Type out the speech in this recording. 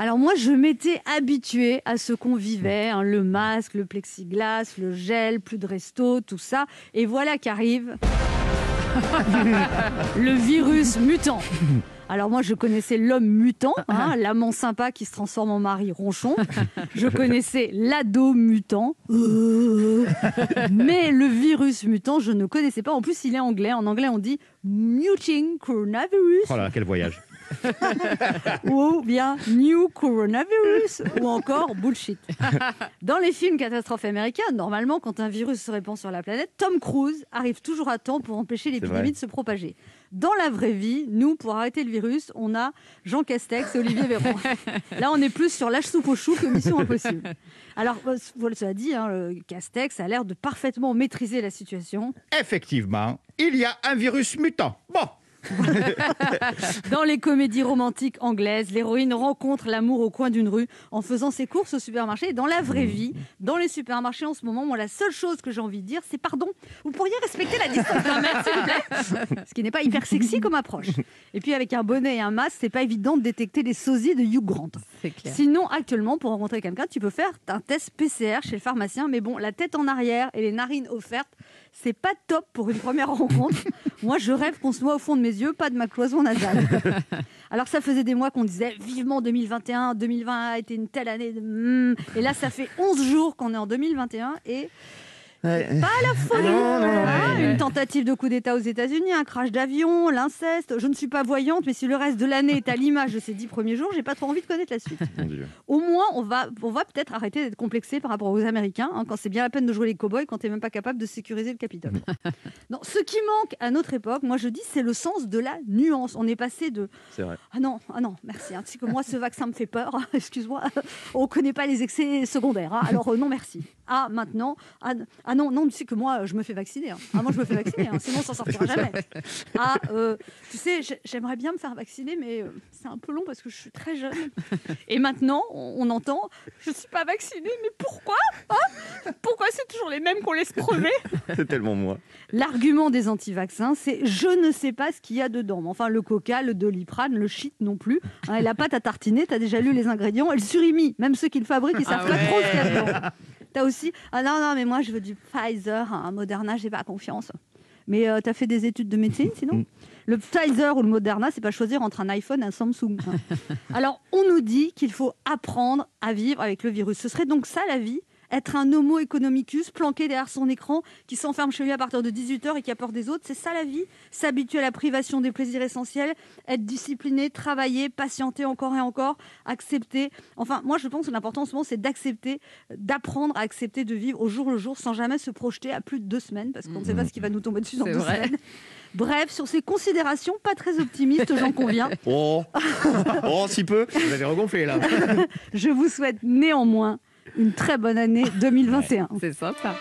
Alors moi, je m'étais habituée à ce qu'on vivait, hein, le masque, le plexiglas, le gel, plus de resto, tout ça. Et voilà qu'arrive le virus mutant. Alors moi, je connaissais l'homme mutant, hein, l'amant sympa qui se transforme en mari ronchon. Je connaissais l'ado mutant. Euh. Mais le virus mutant, je ne connaissais pas. En plus, il est anglais. En anglais, on dit muting coronavirus. Oh là, quel voyage. ou bien New Coronavirus ou encore bullshit. Dans les films catastrophes américains, normalement, quand un virus se répand sur la planète, Tom Cruise arrive toujours à temps pour empêcher l'épidémie de se propager. Dans la vraie vie, nous, pour arrêter le virus, on a Jean Castex et Olivier Véran. Là, on est plus sur l'âge soupe au chou que Mission Impossible. Alors, voilà, ça dit, hein, Castex a l'air de parfaitement maîtriser la situation. Effectivement, il y a un virus mutant. Bon, Dans les comédies romantiques anglaises, l'héroïne rencontre l'amour au coin d'une rue en faisant ses courses au supermarché. dans la vraie vie, dans les supermarchés en ce moment, moi, la seule chose que j'ai envie de dire, c'est pardon, vous pourriez respecter la distance d'un mètre, s'il vous plaît? Ce qui n'est pas hyper sexy comme approche. Et puis, avec un bonnet et un masque, c'est pas évident de détecter les sosies de Hugh Grant. Sinon, actuellement, pour rencontrer quelqu'un, tu peux faire un test PCR chez le pharmacien, mais bon, la tête en arrière et les narines offertes, c'est pas top pour une première rencontre. Moi, je rêve qu'on se noie au fond de mes yeux, pas de ma cloison nasale. Alors, ça faisait des mois qu'on disait vivement 2021, 2020 a été une telle année. Hmm. Et là, ça fait 11 jours qu'on est en 2021 et pas la folie. Ah, une tentative de coup d'État aux États-Unis, un crash d'avion, l'inceste. Je ne suis pas voyante, mais si le reste de l'année est à l'image de ces dix premiers jours, j'ai pas trop envie de connaître la suite. Au moins, on va, on va peut-être arrêter d'être complexé par rapport aux Américains, hein, quand c'est bien la peine de jouer les cow-boys, quand tu n'es même pas capable de sécuriser le Capitole. non, ce qui manque à notre époque, moi je dis, c'est le sens de la nuance. On est passé de. C'est vrai. Ah non, ah non, merci. Hein. Tu sais que moi, ce vaccin me fait peur. Excuse-moi. On connaît pas les excès secondaires. Hein. Alors euh, non, merci. Ah, maintenant. Ah, ah, non, non, tu sais que moi, je me fais vacciner. Hein. Ah, moi, je me fais vacciner, hein. sinon, on s'en sortira jamais. Ah, euh, tu sais, j'aimerais bien me faire vacciner, mais euh, c'est un peu long parce que je suis très jeune. Et maintenant, on, entend, je ne suis pas vaccinée, mais pourquoi hein? Pourquoi c'est toujours les mêmes qu'on laisse crever? C'est tellement moi. L'argument des anti-vaccins, c'est je ne sais pas ce qu'il y a dedans. Enfin, le coca, le doliprane, le shit non plus. et la pâte à tartiner, tu as déjà lu les ingrédients, elle surimie. Même ceux qui le fabriquent, ils savent ah pas trop ce qu'il y a dedans. T'as aussi, ah non, non, mais moi je veux du Pfizer, un Moderna, j'ai pas confiance. Mais euh, tu as fait des études de médecine sinon mm. Le Pfizer ou le Moderna, c'est pas choisir entre un iPhone et un Samsung. Alors, on nous dit qu'il faut apprendre à vivre avec le virus. Ce serait donc ça la vie? Être un homo economicus planqué derrière son écran qui s'enferme chez lui à partir de 18h et qui apporte des autres. C'est ça la vie S'habituer à la privation des plaisirs essentiels, être discipliné, travailler, patienter encore et encore, accepter. Enfin, moi je pense que l'important en ce moment c'est d'accepter, d'apprendre à accepter de vivre au jour le jour sans jamais se projeter à plus de deux semaines parce qu'on ne sait pas ce qui va nous tomber dessus dans deux semaines. Bref, sur ces considérations pas très optimistes, j'en conviens. Oh, oh si peu, vous avez regonflé là. Je vous souhaite néanmoins une très bonne année 2021. C'est sympa.